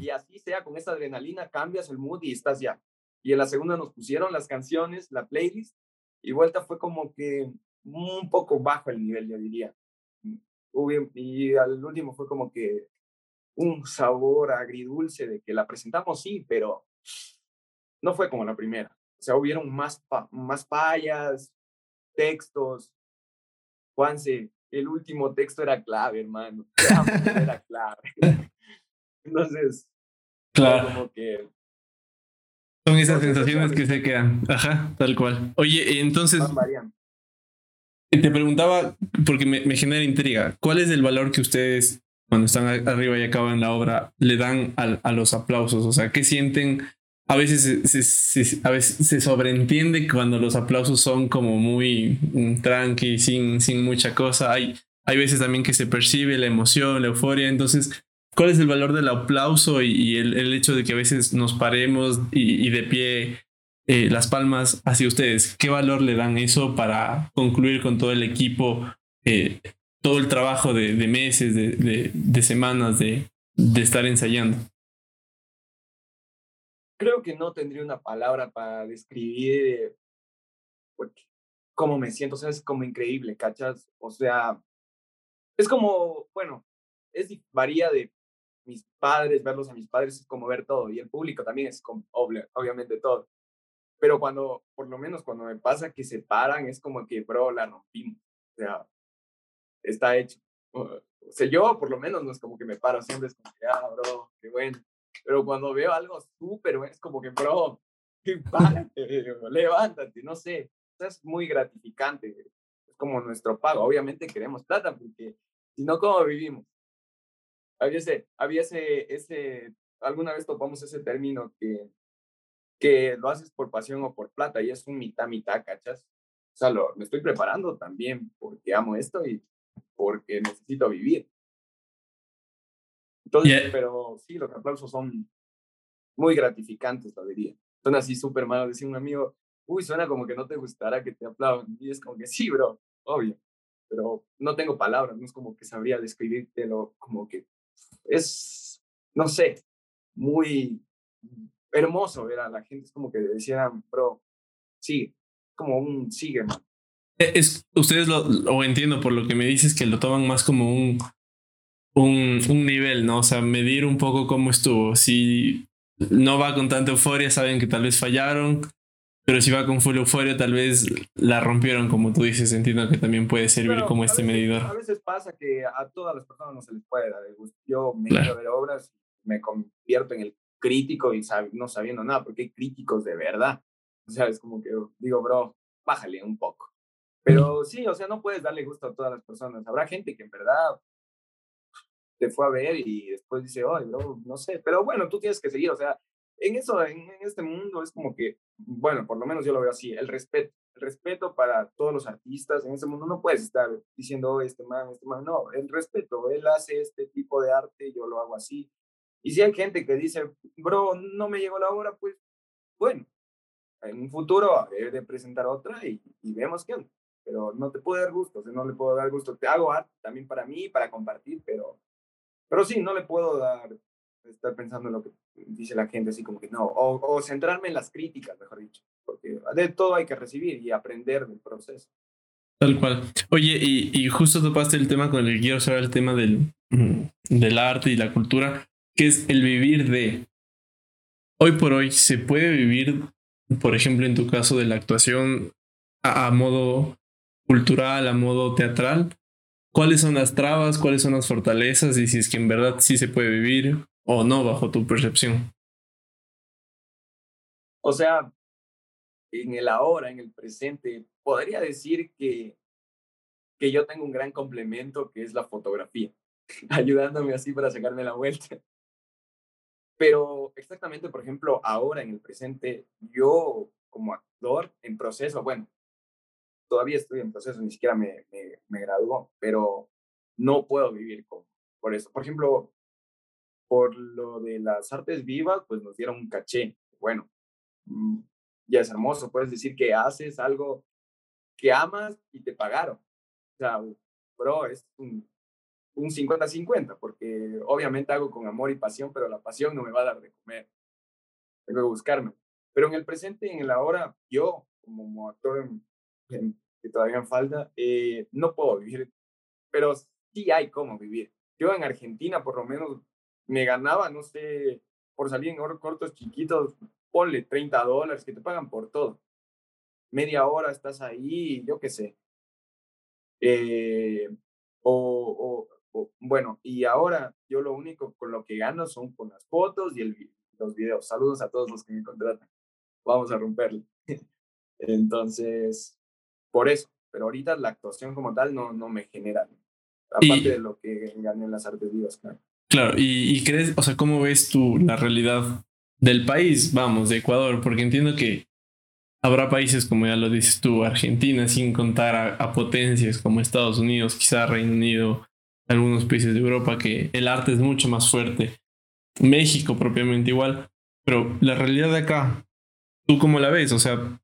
Y así sea, con esa adrenalina cambias el mood y estás ya. Y en la segunda nos pusieron las canciones, la playlist, y vuelta fue como que un poco bajo el nivel, yo diría. Y al último fue como que un sabor agridulce de que la presentamos, sí, pero no fue como la primera. O sea, hubieron más, más payas, textos. Juanse, el último texto era clave, hermano. (laughs) Era clave. Entonces, claro. como que son esas sensaciones que se quedan. Ajá, tal cual. Oye, entonces. Te preguntaba, porque me, genera intriga, ¿cuál es el valor que ustedes, cuando están arriba y acaban la obra, le dan a, los aplausos? O sea, ¿qué sienten? A veces se, a veces se sobreentiende cuando los aplausos son como muy mm, tranqui, sin, sin mucha cosa. Hay, hay veces también que se percibe la emoción, la euforia. Entonces, ¿Cuál es el valor del aplauso y, el, hecho de que a veces nos paremos y, de pie eh, las palmas hacia ustedes? ¿Qué valor le dan eso para concluir con todo el equipo, eh, todo el trabajo de, meses, de, semanas de, estar ensayando? Creo que no tendría una palabra para describir pues, cómo me siento, o sea, es como increíble, ¿cachas? O sea, es como, bueno, es varía de mis padres, verlos a mis padres es como ver todo y el público también es como, obviamente todo. Pero cuando, por lo menos cuando me pasa que se paran, es como que, bro, la rompimos. O sea, está hecho. O sea, yo por lo menos no es como que me paro, siempre es como que, ah, bro, qué bueno. Pero cuando veo algo súper, es como que, bro, párate, (laughs) levántate, no sé. es muy gratificante. Es como nuestro pago. Obviamente queremos plata porque si no, ¿cómo vivimos? Había ese, había ese, ese, alguna vez topamos ese término que, que lo haces por pasión o por plata y es un mitad, mitad, ¿cachas? O sea, lo, me estoy preparando también porque amo esto y porque necesito vivir. Entonces, pero sí, los aplausos son muy gratificantes, lo diría. Son así súper malos. Decía un amigo, uy, suena como que no te gustará que te aplaudan. Y es como que sí, bro, obvio. Pero no tengo palabras, no es como que sabría describírtelo como que es, no sé, muy hermoso ver a la gente. Es como que decían, bro, sigue, como un sigue, man. E, es, ustedes lo, o entiendo por lo que me dices, que lo toman más como un, un, un nivel, ¿no? O sea, medir un poco cómo estuvo. Si no va con tanta euforia, saben que tal vez fallaron. Pero si va con full euforia, tal vez la rompieron, como tú dices. Entiendo que también puede servir como este medidor. A veces pasa que a todas las personas no se les puede dar el gusto. Yo me claro. a ver obras, me convierto en el crítico y no sabiendo nada, porque hay críticos de verdad. O sea, es como que digo, bro, bájale un poco. Pero sí, o sea, no puedes darle gusto a todas las personas. Habrá gente que en verdad te fue a ver y después dice, oh, bro, no sé. Pero bueno, tú tienes que seguir. O sea, en eso, en, este mundo es como que, bueno, por lo menos yo lo veo así, el respeto, el respeto para todos los artistas, en ese mundo no puedes estar diciendo, oh, este man, este man, no, el respeto, él hace este tipo de arte, yo lo hago así. Y si hay gente que dice, bro, no me llegó la hora, pues, bueno, en un futuro debe de presentar otra y, y vemos qué. Pero no te puedo dar gusto, o no le puedo dar gusto. Te hago arte también para mí, para compartir, pero, pero sí, no le puedo dar estar pensando en lo que dice la gente, así como que no, o, centrarme en las críticas, mejor dicho, porque de todo hay que recibir y aprender del proceso. Tal cual. Oye, y, y justo topaste el tema con el que quiero saber el tema del, mm, del arte y la cultura, que es el vivir de. Hoy por hoy, ¿se puede vivir, por ejemplo, en tu caso, de la actuación a modo cultural, a modo teatral? ¿Cuáles son las trabas? ¿Cuáles son las fortalezas? Y si es que en verdad sí se puede vivir o no bajo tu percepción? O sea, en el ahora, en el presente, podría decir que, que yo tengo un gran complemento que es la fotografía, (laughs) ayudándome así para sacarme la vuelta. Pero exactamente, por ejemplo, ahora en el presente, yo como actor en proceso, bueno, todavía estoy en proceso, ni siquiera me, me, me graduó, pero no puedo vivir con, por eso. Por ejemplo, por lo de las artes vivas, pues nos dieron un caché. Bueno, mm, ya es hermoso, puedes decir que haces algo que amas y te pagaron. O sea, bro, es un, un 50-50, porque obviamente hago con amor y pasión, pero la pasión no me va a dar de comer. Tengo que buscarme. Pero en el presente en el ahora, yo, como actor que todavía falta, eh, no puedo vivir, pero sí hay cómo vivir. Yo en Argentina, por lo menos, me ganaba, no sé, por salir en cortos chiquitos, ponle 30 dólares que te pagan por todo. Media hora estás ahí, yo qué sé. Eh, o, bueno, y ahora yo lo único con lo que gano son con las fotos y el, los videos. Saludos a todos los que me contratan. Vamos a romperle. (laughs) Entonces, por eso. Pero ahorita la actuación como tal no, no me genera. Aparte de lo que gané en las artes vivas, claro. Claro, y, crees, o sea, ¿cómo ves tú la realidad del país, vamos, de Ecuador? Porque entiendo que habrá países, como ya lo dices tú, Argentina, sin contar a, a potencias como Estados Unidos, quizá Reino Unido, algunos países de Europa, que el arte es mucho más fuerte. México propiamente igual, pero la realidad de acá, ¿tú cómo la ves? O sea,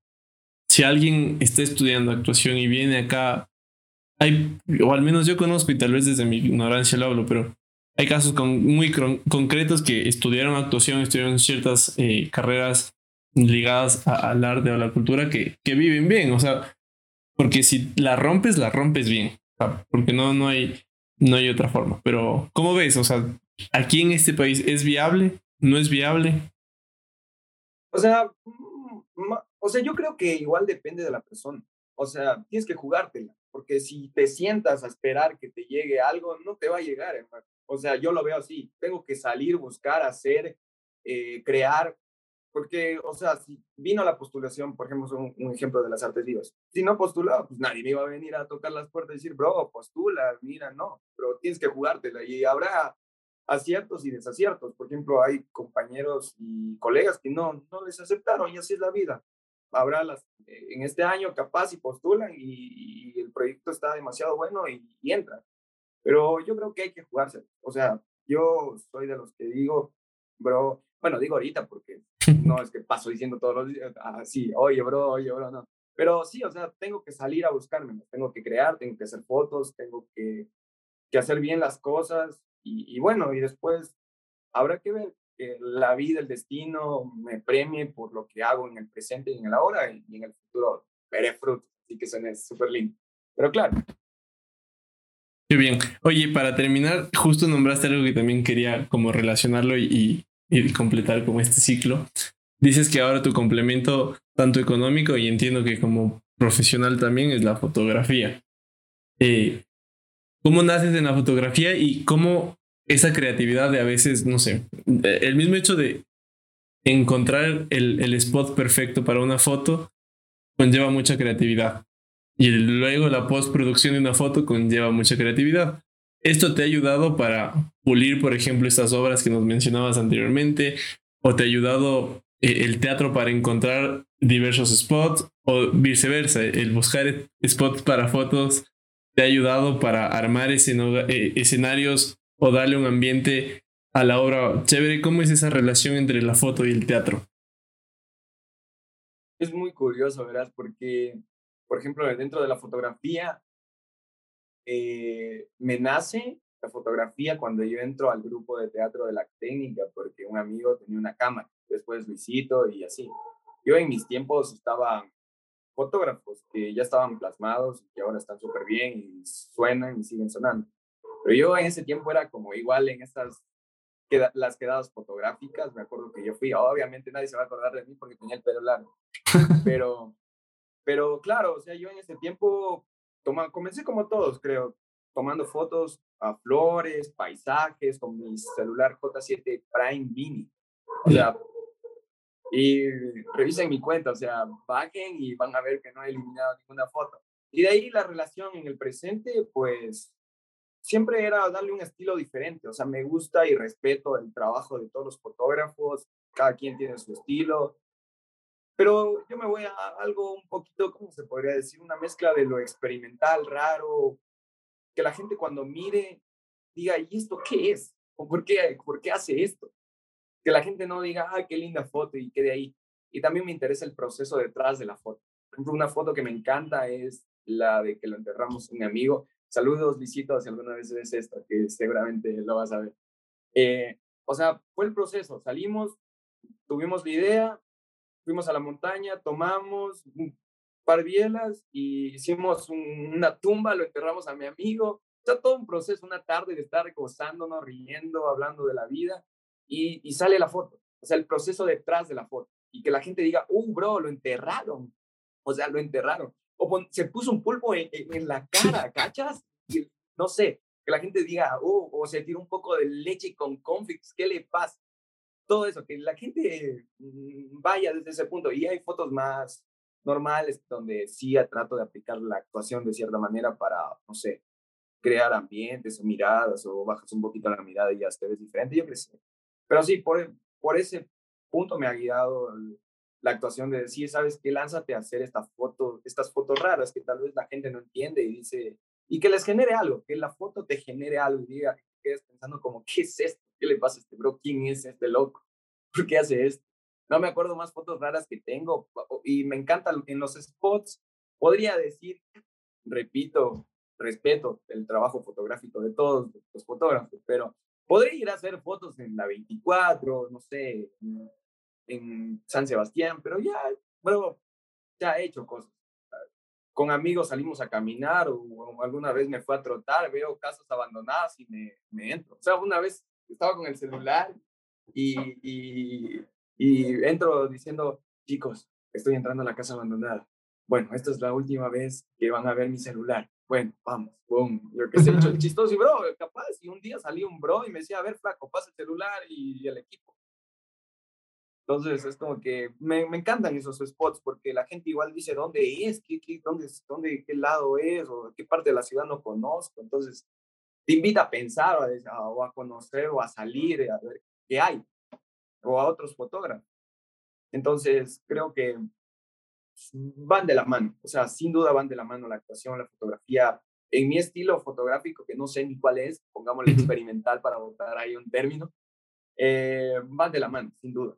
si alguien está estudiando actuación y viene acá, hay, o al menos yo conozco y tal vez desde mi ignorancia lo hablo, pero hay casos con, muy concretos que estudiaron actuación, estudiaron ciertas eh, carreras ligadas al arte o a la cultura que, que viven bien, o sea, porque si la rompes, la rompes bien, porque no, no, hay, no hay otra forma. Pero, ¿cómo ves? O sea, aquí en este país, ¿es viable? ¿No es viable? O sea, mm, o sea, yo creo que igual depende de la persona. O sea, tienes que jugártela, porque si te sientas a esperar que te llegue algo, no te va a llegar, hermano. O sea, yo lo veo así, tengo que salir, buscar, hacer, eh, crear, porque, o sea, si vino la postulación, por ejemplo, un, un, ejemplo de las artes vivas, si no postulaba, pues nadie me iba a venir a tocar las puertas y decir, bro, postula, mira, no, pero tienes que jugártela y habrá aciertos y desaciertos. Por ejemplo, hay compañeros y colegas que no, no les aceptaron y así es la vida. Habrá las, eh, en este año capaz y postulan y, el proyecto está demasiado bueno y, y entra. Pero yo creo que hay que jugarse. O sea, yo soy de los que digo, bro, bueno, digo ahorita porque no es que paso diciendo todos los días así, ah, oye, bro, oye, bro, no. Pero sí, o sea, tengo que salir a buscarme, tengo que crear, tengo que hacer fotos, tengo que, que hacer bien las cosas y, y, bueno, y después habrá que ver que la vida, el destino me premie por lo que hago en el presente y en el ahora y, en el futuro veré frutos, así que suena súper lindo. Pero claro, Qué bien. Oye, para terminar, justo nombraste algo que también quería como relacionarlo y, completar como este ciclo. Dices que ahora tu complemento, tanto económico y entiendo que como profesional también, es la fotografía. Eh, ¿Cómo naces en la fotografía y cómo esa creatividad de a veces, no sé, el mismo hecho de encontrar el spot perfecto para una foto conlleva mucha creatividad? Y luego la postproducción de una foto conlleva mucha creatividad. Esto te ha ayudado para pulir, por ejemplo, estas obras que nos mencionabas anteriormente, o te ha ayudado eh, el teatro para encontrar diversos spots, o viceversa, el buscar spots para fotos te ha ayudado para armar eh, escenarios o darle un ambiente a la obra chévere. ¿Cómo es esa relación entre la foto y el teatro? Es muy curioso, ¿verdad? Porque por ejemplo, dentro de la fotografía, eh, me nace la fotografía cuando yo entro al grupo de teatro de la técnica, porque un amigo tenía una cámara, después Luisito y así. Yo en mis tiempos estaba fotógrafos que ya estaban plasmados y que ahora están súper bien y suenan y siguen sonando. Pero yo en ese tiempo era como igual en estas queda, las quedadas fotográficas, me acuerdo que yo fui, obviamente nadie se va a acordar de mí porque tenía el pelo largo, (laughs) pero pero claro, o sea, yo en ese tiempo toma, comencé como todos, creo, tomando fotos a flores, paisajes, con mi celular J7 Prime Mini. O sea, y revisen mi cuenta, o sea, bajen y van a ver que no he eliminado ninguna foto. Y de ahí la relación en el presente, pues siempre era darle un estilo diferente, o sea, me gusta y respeto el trabajo de todos los fotógrafos, cada quien tiene su estilo, pero yo me voy a algo un poquito, ¿cómo se podría decir? Una mezcla de lo experimental, raro, que la gente cuando mire diga, ¿y esto qué es? ¿O por qué, por qué hace esto? Que la gente no diga, ah, qué linda foto y quede ahí. Y también me interesa el proceso detrás de la foto. Por ejemplo, una foto que me encanta es la de que lo enterramos un amigo. Saludos, visitos, si alguna vez ves esto, que seguramente lo vas a ver. Eh, o sea, fue el proceso. Salimos, tuvimos la idea, fuimos a la montaña, tomamos un par de bielas y hicimos una tumba, lo enterramos a mi amigo. O sea, todo un proceso, una tarde de estar gozándonos, riendo, hablando de la vida y, y sale la foto. O sea, el proceso detrás de la foto. Y que la gente diga, uh, bro, lo enterraron. O sea, lo enterraron. O se puso un pulpo en, en, la cara, ¿cachas? Y, no sé, que la gente diga, oh, o se tira un poco de leche con conflicts, ¿qué le pasa? Todo eso, que la gente mm, vaya desde ese punto. Y hay fotos más normales donde sí trato de aplicar la actuación de cierta manera para, no sé, crear ambientes o miradas o bajas un poquito la mirada y ya te ves diferente, yo creo Pero sí, por, por ese punto me ha guiado la actuación de decir, ¿sabes qué? Lánzate a hacer esta foto, estas fotos raras que tal vez la gente no entiende y dice, y que les genere algo, que la foto te genere algo y diga, que quedes pensando como, ¿qué es esto? ¿Qué le pasa a este bro? ¿Quién es este loco? (laughs) ¿Por qué hace esto? No me acuerdo más fotos raras que tengo y me encanta en los spots. Podría decir, repito, respeto el trabajo fotográfico de todos los fotógrafos, pero podría ir a hacer fotos en la 24, no sé, en San Sebastián, pero ya, bueno, ya he hecho cosas. Con amigos salimos a caminar o, alguna vez me fue a trotar, veo casas abandonadas y me, me entro. O sea, una vez estaba con el celular y, y, y entro diciendo, chicos, estoy entrando a la casa abandonada. Bueno, esta es la última vez que van a ver mi celular. Bueno, vamos, boom. Yo qué sé, (laughs) chistoso y bro, capaz. Y un día salió un bro y me decía, a ver, flaco, pasa el celular y el equipo. Entonces es como que me, me, encantan esos spots porque la gente igual dice dónde es, qué, qué, dónde, dónde, qué lado es o qué parte de la ciudad no conozco. Entonces te invita a pensar o a, conocer o a salir a ver qué hay o a otros fotógrafos. Entonces creo que van de la mano, o sea, sin duda van de la mano la actuación, la fotografía. En mi estilo fotográfico, que no sé ni cuál es, pongámosle experimental para botar ahí un término, eh, van de la mano, sin duda.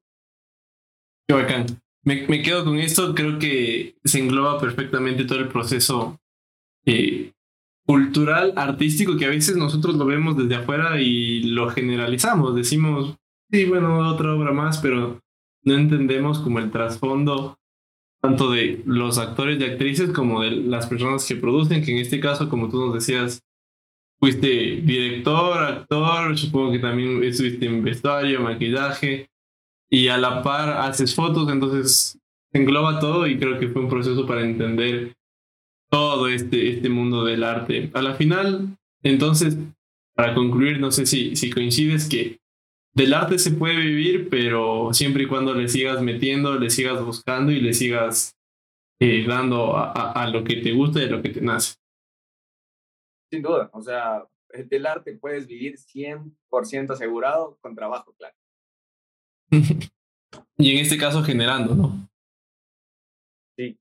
Qué bacán. Me, me, quedo con esto, creo que se engloba perfectamente todo el proceso eh, cultural, artístico, que a veces nosotros lo vemos desde afuera y lo generalizamos. Decimos, sí, bueno, otra obra más, pero no entendemos como el trasfondo tanto de los actores y actrices como de las personas que producen, que en este caso, como tú nos decías, fuiste director, actor, supongo que también estuviste en vestuario, maquillaje, y a la par haces fotos, entonces engloba todo y creo que fue un proceso para entender todo este, este mundo del arte. A la final, entonces, para concluir, no sé si, si coincides que del arte se puede vivir, pero siempre y cuando le sigas metiendo, le sigas buscando y le sigas eh, dando a, lo que te gusta y a lo que te nace. Sin duda, o sea, del arte puedes vivir 100% asegurado con trabajo, claro. (laughs) y en este caso generando, ¿no? Sí.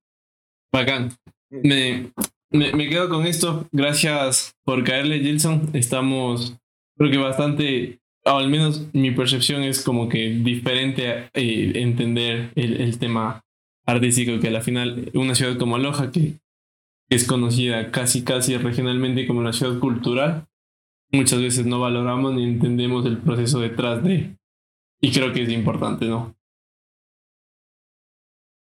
Bacán. Me, me, me quedo con esto. Gracias por caerle, Gilson. Estamos, creo que bastante al menos mi percepción es como que diferente a eh, entender el, el, tema artístico, que al final una ciudad como Loja, que es conocida casi casi regionalmente como una ciudad cultural, muchas veces no valoramos ni entendemos el proceso detrás de, y creo que es importante, ¿no?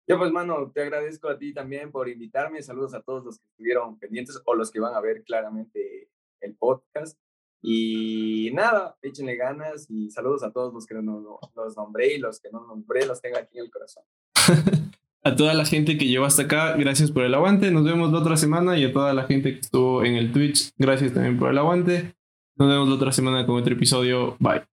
Yo pues, mano, te agradezco a ti también por invitarme. Saludos a todos los que estuvieron pendientes o los que van a ver claramente el podcast. Y nada, échenle ganas y saludos a todos los que no, los nombré y los que no nombré los tengo aquí en el corazón. (laughs) a toda la gente que llegó hasta acá, gracias por el aguante. Nos vemos la otra semana y a toda la gente que estuvo en el Twitch, gracias también por el aguante. Nos vemos la otra semana con otro episodio. Bye.